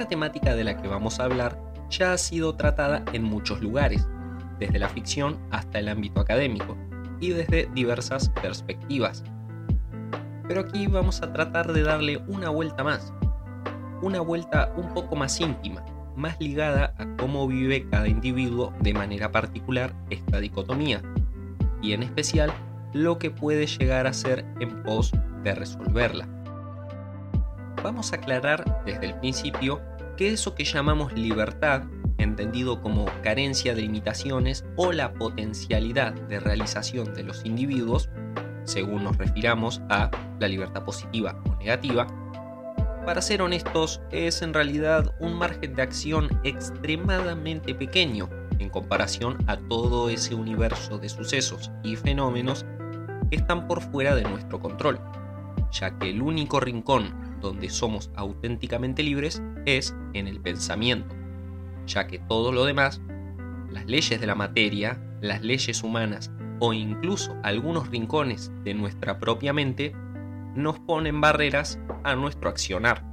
Esta temática de la que vamos a hablar ya ha sido tratada en muchos lugares, desde la ficción hasta el ámbito académico, y desde diversas perspectivas. Pero aquí vamos a tratar de darle una vuelta más, una vuelta un poco más íntima, más ligada a cómo vive cada individuo de manera particular esta dicotomía, y en especial lo que puede llegar a ser en pos de resolverla. Vamos a aclarar desde el principio que eso que llamamos libertad, entendido como carencia de limitaciones o la potencialidad de realización de los individuos, según nos refiramos a la libertad positiva o negativa, para ser honestos, es en realidad un margen de acción extremadamente pequeño en comparación a todo ese universo de sucesos y fenómenos que están por fuera de nuestro control, ya que el único rincón donde somos auténticamente libres es en el pensamiento, ya que todo lo demás, las leyes de la materia, las leyes humanas o incluso algunos rincones de nuestra propia mente, nos ponen barreras a nuestro accionar.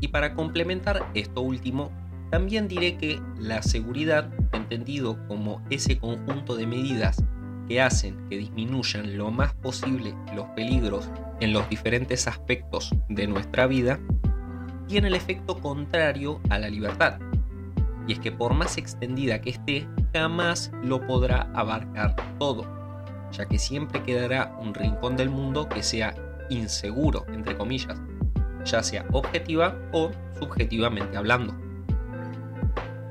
Y para complementar esto último, también diré que la seguridad, entendido como ese conjunto de medidas que hacen que disminuyan lo más posible los peligros en los diferentes aspectos de nuestra vida, tiene el efecto contrario a la libertad. Y es que por más extendida que esté, jamás lo podrá abarcar todo, ya que siempre quedará un rincón del mundo que sea inseguro, entre comillas, ya sea objetiva o subjetivamente hablando.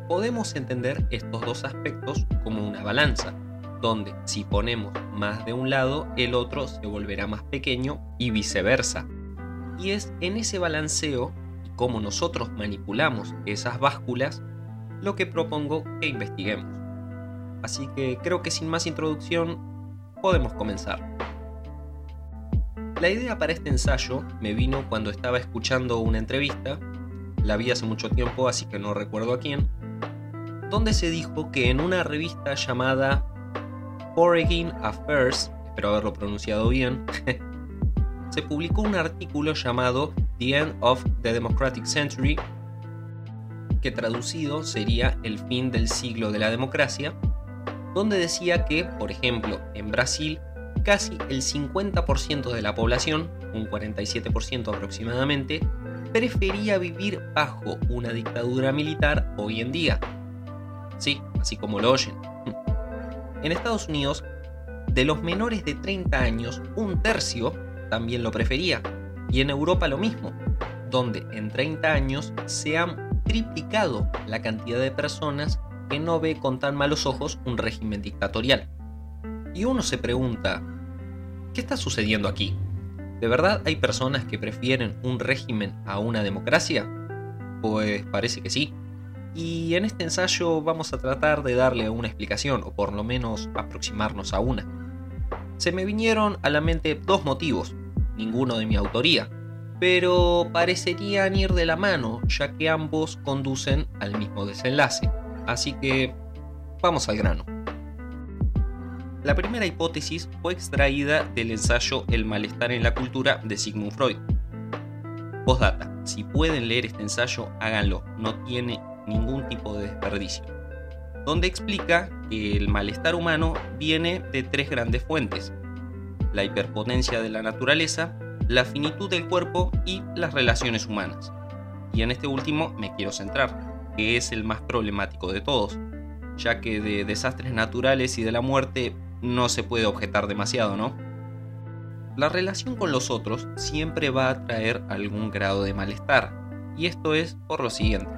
Podemos entender estos dos aspectos como una balanza, donde si ponemos más de un lado, el otro se volverá más pequeño y viceversa. Y es en ese balanceo y nosotros manipulamos esas básculas lo que propongo que investiguemos. Así que creo que sin más introducción podemos comenzar. La idea para este ensayo me vino cuando estaba escuchando una entrevista, la vi hace mucho tiempo así que no recuerdo a quién, donde se dijo que en una revista llamada Foreign Affairs, espero haberlo pronunciado bien, se publicó un artículo llamado The End of the Democratic Century, que traducido sería El fin del siglo de la democracia, donde decía que, por ejemplo, en Brasil casi el 50% de la población, un 47% aproximadamente, prefería vivir bajo una dictadura militar hoy en día. Sí, así como lo oyen. En Estados Unidos, de los menores de 30 años, un tercio también lo prefería. Y en Europa lo mismo, donde en 30 años se han triplicado la cantidad de personas que no ve con tan malos ojos un régimen dictatorial. Y uno se pregunta, ¿Qué está sucediendo aquí? ¿De verdad hay personas que prefieren un régimen a una democracia? Pues parece que sí. Y en este ensayo vamos a tratar de darle una explicación, o por lo menos aproximarnos a una. Se me vinieron a la mente dos motivos, ninguno de mi autoría, pero parecerían ir de la mano, ya que ambos conducen al mismo desenlace. Así que vamos al grano. La primera hipótesis fue extraída del ensayo El malestar en la cultura de Sigmund Freud. Postdata, si pueden leer este ensayo, háganlo, no tiene ningún tipo de desperdicio. Donde explica que el malestar humano viene de tres grandes fuentes. La hiperpotencia de la naturaleza, la finitud del cuerpo y las relaciones humanas. Y en este último me quiero centrar, que es el más problemático de todos, ya que de desastres naturales y de la muerte no se puede objetar demasiado, ¿no? La relación con los otros siempre va a traer algún grado de malestar, y esto es por lo siguiente.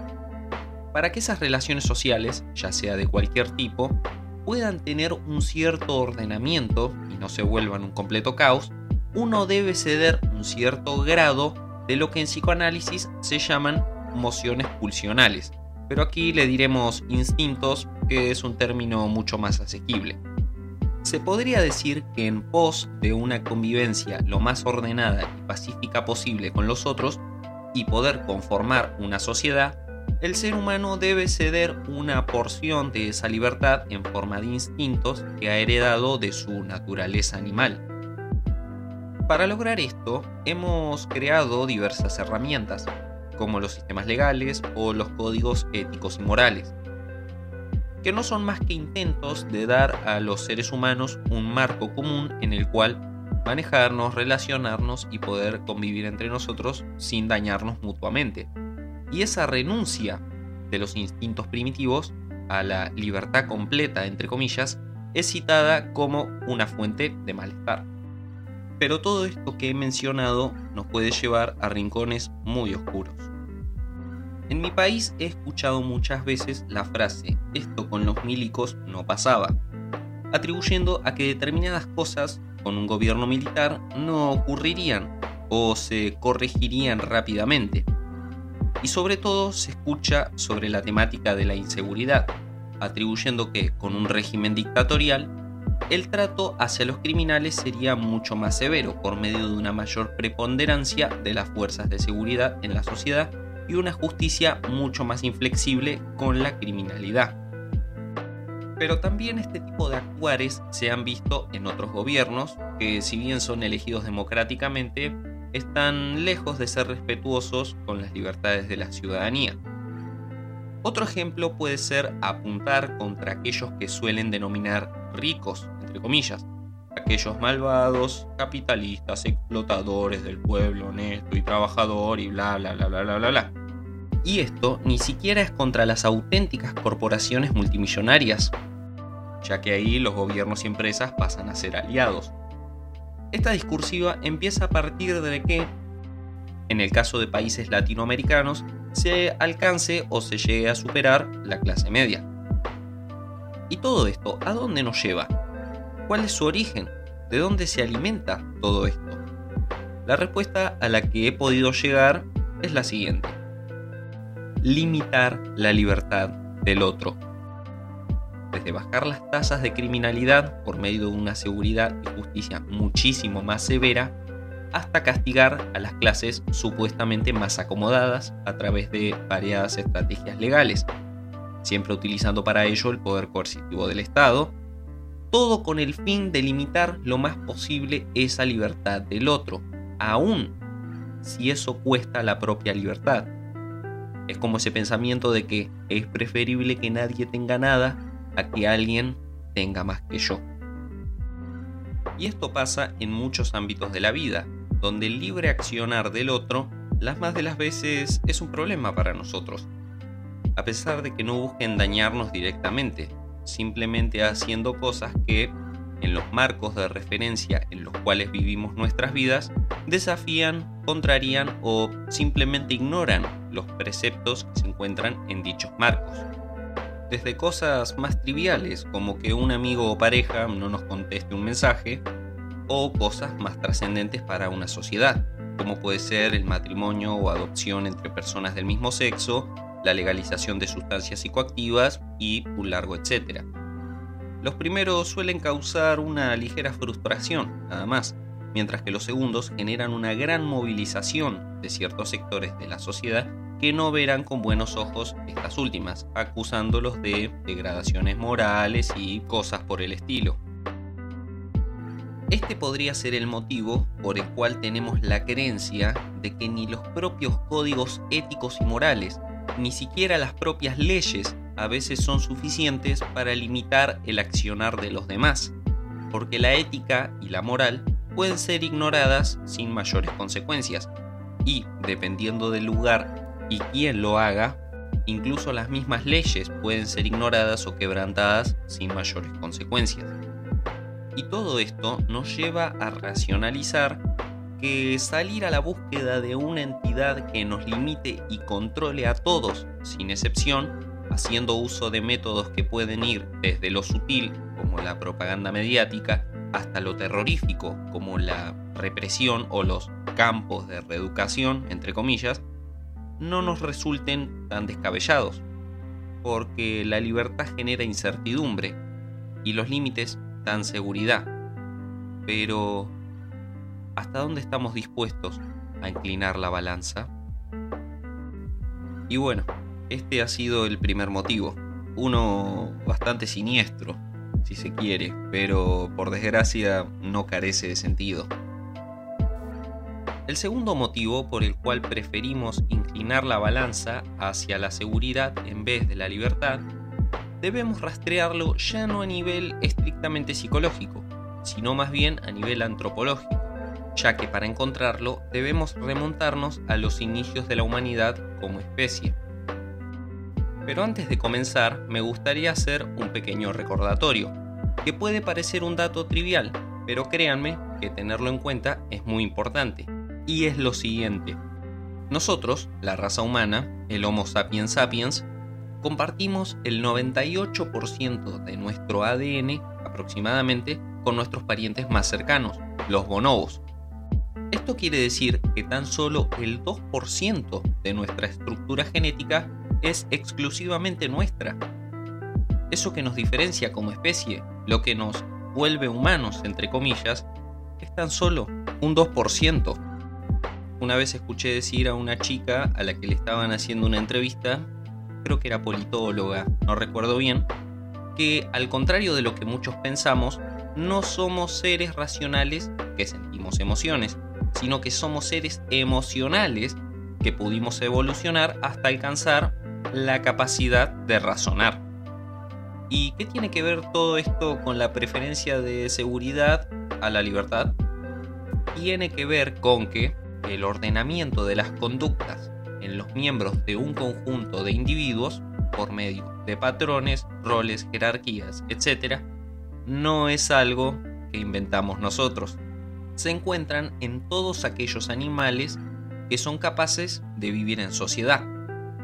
Para que esas relaciones sociales, ya sea de cualquier tipo, puedan tener un cierto ordenamiento y no se vuelvan un completo caos, uno debe ceder un cierto grado de lo que en psicoanálisis se llaman mociones pulsionales, pero aquí le diremos instintos, que es un término mucho más asequible. Se podría decir que en pos de una convivencia lo más ordenada y pacífica posible con los otros y poder conformar una sociedad, el ser humano debe ceder una porción de esa libertad en forma de instintos que ha heredado de su naturaleza animal. Para lograr esto, hemos creado diversas herramientas, como los sistemas legales o los códigos éticos y morales, que no son más que intentos de dar a los seres humanos un marco común en el cual manejarnos, relacionarnos y poder convivir entre nosotros sin dañarnos mutuamente. Y esa renuncia de los instintos primitivos a la libertad completa, entre comillas, es citada como una fuente de malestar. Pero todo esto que he mencionado nos puede llevar a rincones muy oscuros. En mi país he escuchado muchas veces la frase esto con los milicos no pasaba, atribuyendo a que determinadas cosas con un gobierno militar no ocurrirían o se corregirían rápidamente. Y sobre todo se escucha sobre la temática de la inseguridad, atribuyendo que con un régimen dictatorial el trato hacia los criminales sería mucho más severo por medio de una mayor preponderancia de las fuerzas de seguridad en la sociedad y una justicia mucho más inflexible con la criminalidad. Pero también este tipo de actuares se han visto en otros gobiernos que si bien son elegidos democráticamente, están lejos de ser respetuosos con las libertades de la ciudadanía. Otro ejemplo puede ser apuntar contra aquellos que suelen denominar ricos, entre comillas, aquellos malvados, capitalistas, explotadores del pueblo honesto y trabajador y bla bla bla bla bla bla bla. Y esto ni siquiera es contra las auténticas corporaciones multimillonarias, ya que ahí los gobiernos y empresas pasan a ser aliados. Esta discursiva empieza a partir de que, en el caso de países latinoamericanos, se alcance o se llegue a superar la clase media. ¿Y todo esto a dónde nos lleva? ¿Cuál es su origen? ¿De dónde se alimenta todo esto? La respuesta a la que he podido llegar es la siguiente. Limitar la libertad del otro. Desde bajar las tasas de criminalidad por medio de una seguridad y justicia muchísimo más severa, hasta castigar a las clases supuestamente más acomodadas a través de variadas estrategias legales, siempre utilizando para ello el poder coercitivo del Estado, todo con el fin de limitar lo más posible esa libertad del otro, aun si eso cuesta la propia libertad. Es como ese pensamiento de que es preferible que nadie tenga nada a que alguien tenga más que yo. Y esto pasa en muchos ámbitos de la vida, donde el libre accionar del otro las más de las veces es un problema para nosotros, a pesar de que no busquen dañarnos directamente, simplemente haciendo cosas que, en los marcos de referencia en los cuales vivimos nuestras vidas, desafían, contrarían o simplemente ignoran los preceptos que se encuentran en dichos marcos. Desde cosas más triviales como que un amigo o pareja no nos conteste un mensaje, o cosas más trascendentes para una sociedad, como puede ser el matrimonio o adopción entre personas del mismo sexo, la legalización de sustancias psicoactivas y un largo etcétera. Los primeros suelen causar una ligera frustración, nada más, mientras que los segundos generan una gran movilización de ciertos sectores de la sociedad que no verán con buenos ojos estas últimas, acusándolos de degradaciones morales y cosas por el estilo. Este podría ser el motivo por el cual tenemos la creencia de que ni los propios códigos éticos y morales, ni siquiera las propias leyes a veces son suficientes para limitar el accionar de los demás, porque la ética y la moral pueden ser ignoradas sin mayores consecuencias, y dependiendo del lugar y quién lo haga, incluso las mismas leyes pueden ser ignoradas o quebrantadas sin mayores consecuencias. Y todo esto nos lleva a racionalizar que salir a la búsqueda de una entidad que nos limite y controle a todos, sin excepción, haciendo uso de métodos que pueden ir desde lo sutil, como la propaganda mediática, hasta lo terrorífico, como la represión o los campos de reeducación, entre comillas, no nos resulten tan descabellados, porque la libertad genera incertidumbre y los límites dan seguridad. Pero, ¿hasta dónde estamos dispuestos a inclinar la balanza? Y bueno, este ha sido el primer motivo. Uno bastante siniestro, si se quiere, pero por desgracia no carece de sentido. El segundo motivo por el cual preferimos inclinar la balanza hacia la seguridad en vez de la libertad, debemos rastrearlo ya no a nivel estrictamente psicológico, sino más bien a nivel antropológico, ya que para encontrarlo debemos remontarnos a los inicios de la humanidad como especie. Pero antes de comenzar, me gustaría hacer un pequeño recordatorio, que puede parecer un dato trivial, pero créanme que tenerlo en cuenta es muy importante, y es lo siguiente. Nosotros, la raza humana, el Homo sapiens sapiens, compartimos el 98% de nuestro ADN aproximadamente con nuestros parientes más cercanos, los bonobos. Esto quiere decir que tan solo el 2% de nuestra estructura genética es exclusivamente nuestra. Eso que nos diferencia como especie, lo que nos vuelve humanos, entre comillas, es tan solo un 2%. Una vez escuché decir a una chica a la que le estaban haciendo una entrevista, creo que era politóloga, no recuerdo bien, que al contrario de lo que muchos pensamos, no somos seres racionales que sentimos emociones, sino que somos seres emocionales que pudimos evolucionar hasta alcanzar la capacidad de razonar. ¿Y qué tiene que ver todo esto con la preferencia de seguridad a la libertad? Tiene que ver con que el ordenamiento de las conductas en los miembros de un conjunto de individuos por medio de patrones, roles, jerarquías, etc., no es algo que inventamos nosotros. Se encuentran en todos aquellos animales que son capaces de vivir en sociedad,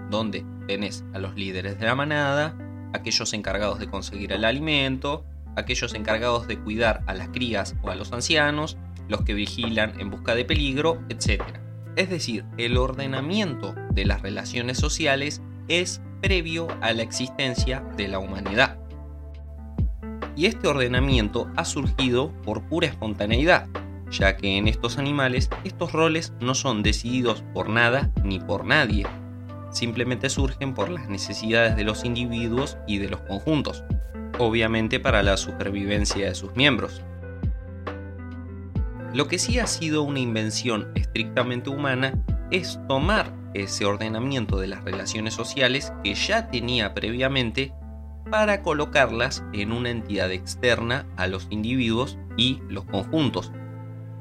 donde tenés a los líderes de la manada, aquellos encargados de conseguir el alimento, aquellos encargados de cuidar a las crías o a los ancianos, los que vigilan en busca de peligro, etc. Es decir, el ordenamiento de las relaciones sociales es previo a la existencia de la humanidad. Y este ordenamiento ha surgido por pura espontaneidad, ya que en estos animales estos roles no son decididos por nada ni por nadie, simplemente surgen por las necesidades de los individuos y de los conjuntos, obviamente para la supervivencia de sus miembros. Lo que sí ha sido una invención estrictamente humana es tomar ese ordenamiento de las relaciones sociales que ya tenía previamente para colocarlas en una entidad externa a los individuos y los conjuntos,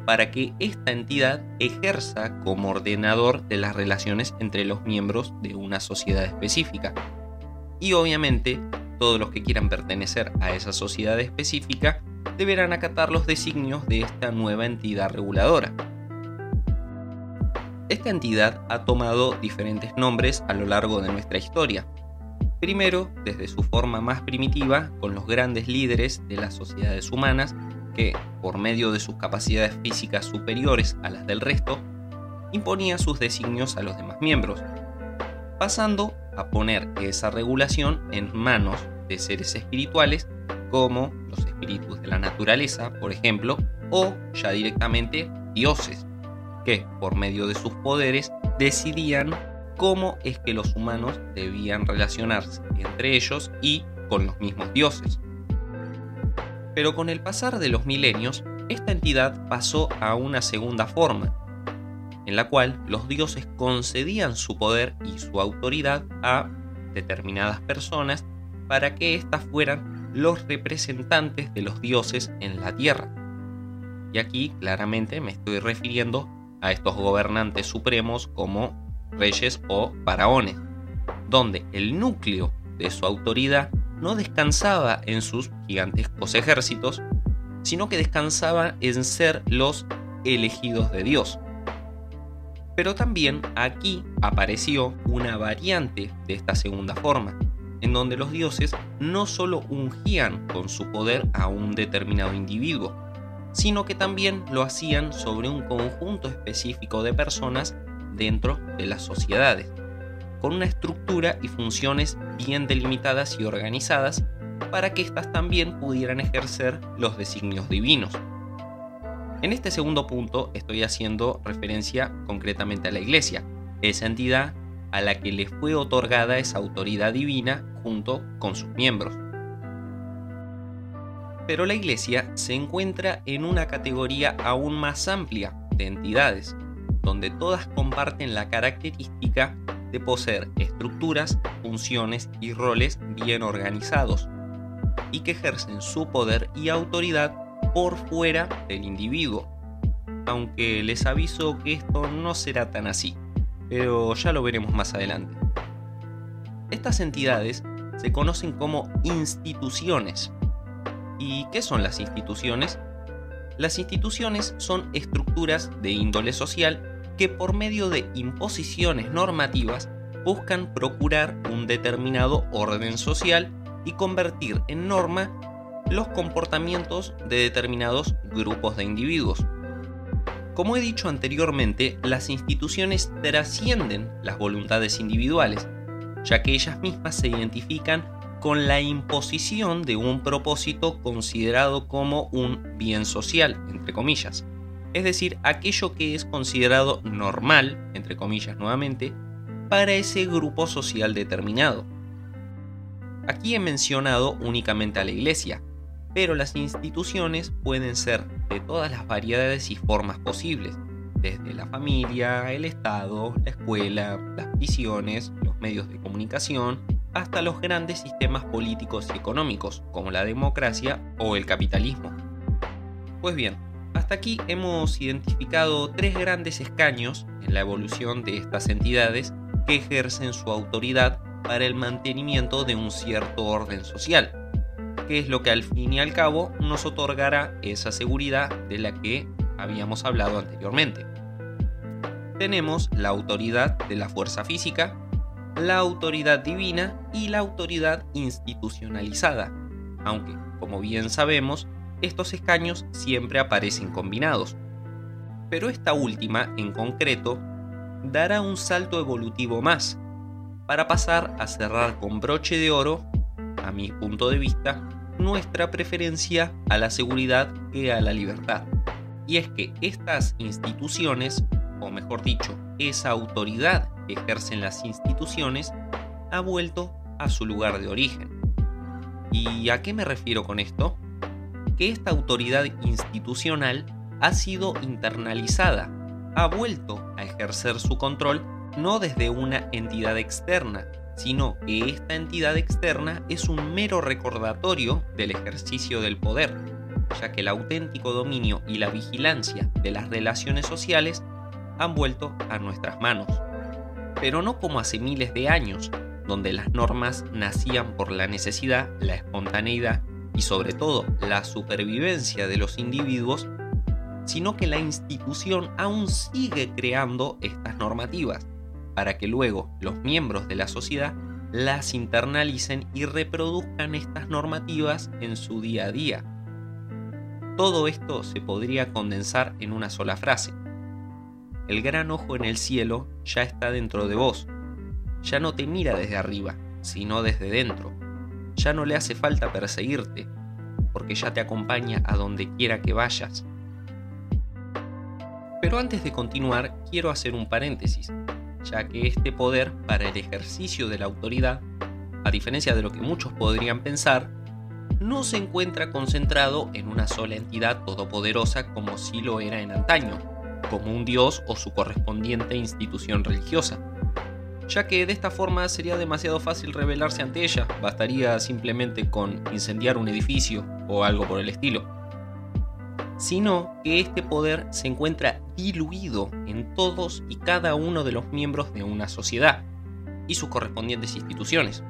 para que esta entidad ejerza como ordenador de las relaciones entre los miembros de una sociedad específica. Y obviamente, todos los que quieran pertenecer a esa sociedad específica deberán acatar los designios de esta nueva entidad reguladora. Esta entidad ha tomado diferentes nombres a lo largo de nuestra historia. Primero, desde su forma más primitiva, con los grandes líderes de las sociedades humanas, que, por medio de sus capacidades físicas superiores a las del resto, imponía sus designios a los demás miembros, pasando a poner esa regulación en manos de seres espirituales como los espíritus de la naturaleza, por ejemplo, o ya directamente dioses, que por medio de sus poderes decidían cómo es que los humanos debían relacionarse entre ellos y con los mismos dioses. Pero con el pasar de los milenios, esta entidad pasó a una segunda forma, en la cual los dioses concedían su poder y su autoridad a determinadas personas para que éstas fueran los representantes de los dioses en la tierra. Y aquí claramente me estoy refiriendo a estos gobernantes supremos como reyes o faraones, donde el núcleo de su autoridad no descansaba en sus gigantescos ejércitos, sino que descansaba en ser los elegidos de Dios. Pero también aquí apareció una variante de esta segunda forma, en donde los dioses no solo ungían con su poder a un determinado individuo, sino que también lo hacían sobre un conjunto específico de personas dentro de las sociedades, con una estructura y funciones bien delimitadas y organizadas para que éstas también pudieran ejercer los designios divinos. En este segundo punto estoy haciendo referencia concretamente a la Iglesia, esa entidad a la que le fue otorgada esa autoridad divina junto con sus miembros. Pero la Iglesia se encuentra en una categoría aún más amplia de entidades, donde todas comparten la característica de poseer estructuras, funciones y roles bien organizados, y que ejercen su poder y autoridad por fuera del individuo. Aunque les aviso que esto no será tan así, pero ya lo veremos más adelante. Estas entidades se conocen como instituciones. ¿Y qué son las instituciones? Las instituciones son estructuras de índole social que por medio de imposiciones normativas buscan procurar un determinado orden social y convertir en norma los comportamientos de determinados grupos de individuos. Como he dicho anteriormente, las instituciones trascienden las voluntades individuales, ya que ellas mismas se identifican con la imposición de un propósito considerado como un bien social, entre comillas. Es decir, aquello que es considerado normal, entre comillas nuevamente, para ese grupo social determinado. Aquí he mencionado únicamente a la Iglesia, pero las instituciones pueden ser de todas las variedades y formas posibles, desde la familia, el Estado, la escuela, las prisiones, los medios de comunicación, hasta los grandes sistemas políticos y económicos, como la democracia o el capitalismo. Pues bien, hasta aquí hemos identificado tres grandes escaños en la evolución de estas entidades que ejercen su autoridad para el mantenimiento de un cierto orden social, que es lo que al fin y al cabo nos otorgará esa seguridad de la que habíamos hablado anteriormente. Tenemos la autoridad de la fuerza física, la autoridad divina y la autoridad institucionalizada, aunque, como bien sabemos, estos escaños siempre aparecen combinados. Pero esta última, en concreto, dará un salto evolutivo más, para pasar a cerrar con broche de oro, a mi punto de vista, nuestra preferencia a la seguridad que a la libertad. Y es que estas instituciones, o mejor dicho, esa autoridad que ejercen las instituciones, ha vuelto a su lugar de origen. ¿Y a qué me refiero con esto? Que esta autoridad institucional ha sido internalizada, ha vuelto a ejercer su control no desde una entidad externa, sino que esta entidad externa es un mero recordatorio del ejercicio del poder, ya que el auténtico dominio y la vigilancia de las relaciones sociales han vuelto a nuestras manos. Pero no como hace miles de años, donde las normas nacían por la necesidad, la espontaneidad y sobre todo la supervivencia de los individuos, sino que la institución aún sigue creando estas normativas para que luego los miembros de la sociedad las internalicen y reproduzcan estas normativas en su día a día. Todo esto se podría condensar en una sola frase. El gran ojo en el cielo ya está dentro de vos. Ya no te mira desde arriba, sino desde dentro. Ya no le hace falta perseguirte, porque ya te acompaña a donde quiera que vayas. Pero antes de continuar, quiero hacer un paréntesis ya que este poder para el ejercicio de la autoridad, a diferencia de lo que muchos podrían pensar, no se encuentra concentrado en una sola entidad todopoderosa como si lo era en antaño, como un dios o su correspondiente institución religiosa, ya que de esta forma sería demasiado fácil rebelarse ante ella, bastaría simplemente con incendiar un edificio o algo por el estilo sino que este poder se encuentra diluido en todos y cada uno de los miembros de una sociedad y sus correspondientes instituciones,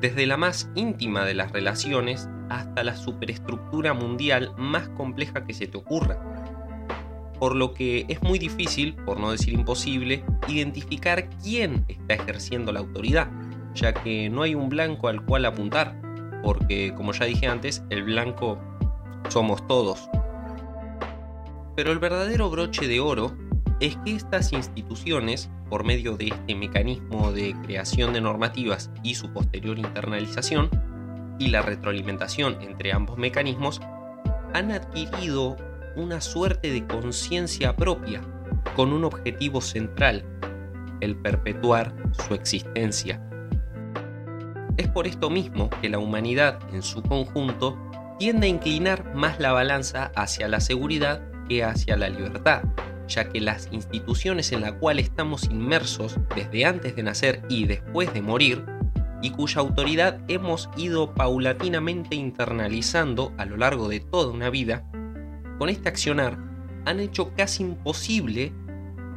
desde la más íntima de las relaciones hasta la superestructura mundial más compleja que se te ocurra. Por lo que es muy difícil, por no decir imposible, identificar quién está ejerciendo la autoridad, ya que no hay un blanco al cual apuntar, porque como ya dije antes, el blanco somos todos. Pero el verdadero broche de oro es que estas instituciones, por medio de este mecanismo de creación de normativas y su posterior internalización, y la retroalimentación entre ambos mecanismos, han adquirido una suerte de conciencia propia, con un objetivo central, el perpetuar su existencia. Es por esto mismo que la humanidad en su conjunto tiende a inclinar más la balanza hacia la seguridad hacia la libertad, ya que las instituciones en las cuales estamos inmersos desde antes de nacer y después de morir, y cuya autoridad hemos ido paulatinamente internalizando a lo largo de toda una vida, con este accionar han hecho casi imposible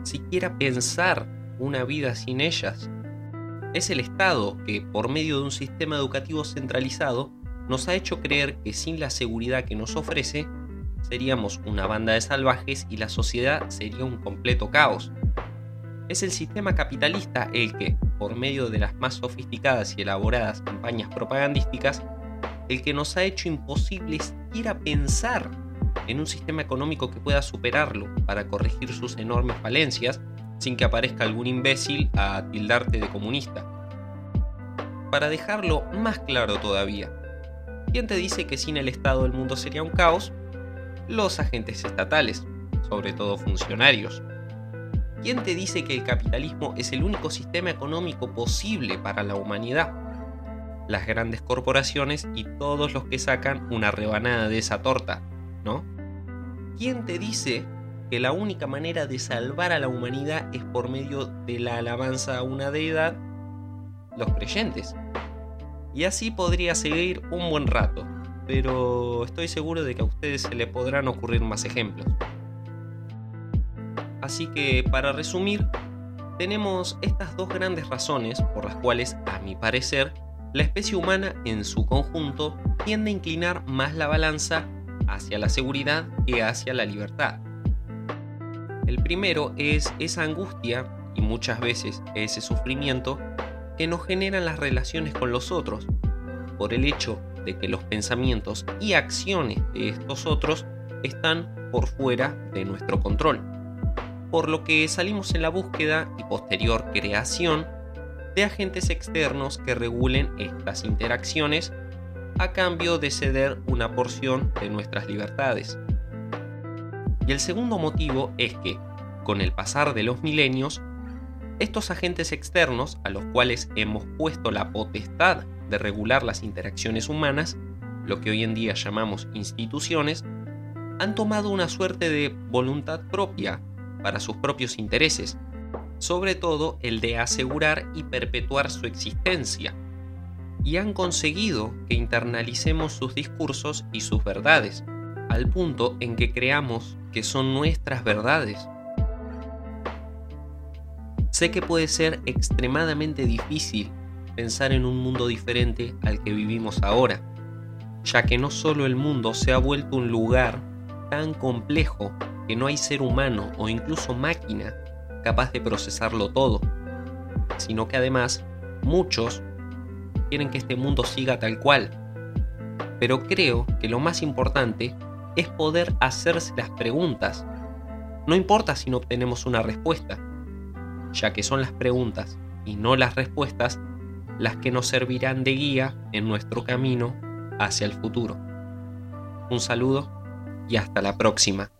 siquiera pensar una vida sin ellas. Es el Estado que, por medio de un sistema educativo centralizado, nos ha hecho creer que sin la seguridad que nos ofrece, seríamos una banda de salvajes y la sociedad sería un completo caos. Es el sistema capitalista el que, por medio de las más sofisticadas y elaboradas campañas propagandísticas, el que nos ha hecho imposible siquiera pensar en un sistema económico que pueda superarlo para corregir sus enormes falencias sin que aparezca algún imbécil a tildarte de comunista. Para dejarlo más claro todavía, ¿quién te dice que sin el Estado el mundo sería un caos? Los agentes estatales, sobre todo funcionarios. ¿Quién te dice que el capitalismo es el único sistema económico posible para la humanidad? Las grandes corporaciones y todos los que sacan una rebanada de esa torta, ¿no? ¿Quién te dice que la única manera de salvar a la humanidad es por medio de la alabanza a una deidad? Los creyentes. Y así podría seguir un buen rato, pero estoy seguro de que a ustedes se le podrán ocurrir más ejemplos. Así que, para resumir, tenemos estas dos grandes razones por las cuales, a mi parecer, la especie humana en su conjunto tiende a inclinar más la balanza hacia la seguridad y hacia la libertad. El primero es esa angustia y muchas veces ese sufrimiento que nos generan las relaciones con los otros, por el hecho de que los pensamientos y acciones de estos otros están por fuera de nuestro control, por lo que salimos en la búsqueda y posterior creación de agentes externos que regulen estas interacciones a cambio de ceder una porción de nuestras libertades. Y el segundo motivo es que, con el pasar de los milenios, estos agentes externos a los cuales hemos puesto la potestad de regular las interacciones humanas, lo que hoy en día llamamos instituciones, han tomado una suerte de voluntad propia para sus propios intereses, sobre todo el de asegurar y perpetuar su existencia, y han conseguido que internalicemos sus discursos y sus verdades, al punto en que creamos que son nuestras verdades. Sé que puede ser extremadamente difícil pensar en un mundo diferente al que vivimos ahora, ya que no solo el mundo se ha vuelto un lugar tan complejo que no hay ser humano o incluso máquina capaz de procesarlo todo, sino que además muchos quieren que este mundo siga tal cual. Pero creo que lo más importante es poder hacerse las preguntas. No importa si no obtenemos una respuesta, ya que son las preguntas y no las respuestas las que nos servirán de guía en nuestro camino hacia el futuro. Un saludo y hasta la próxima.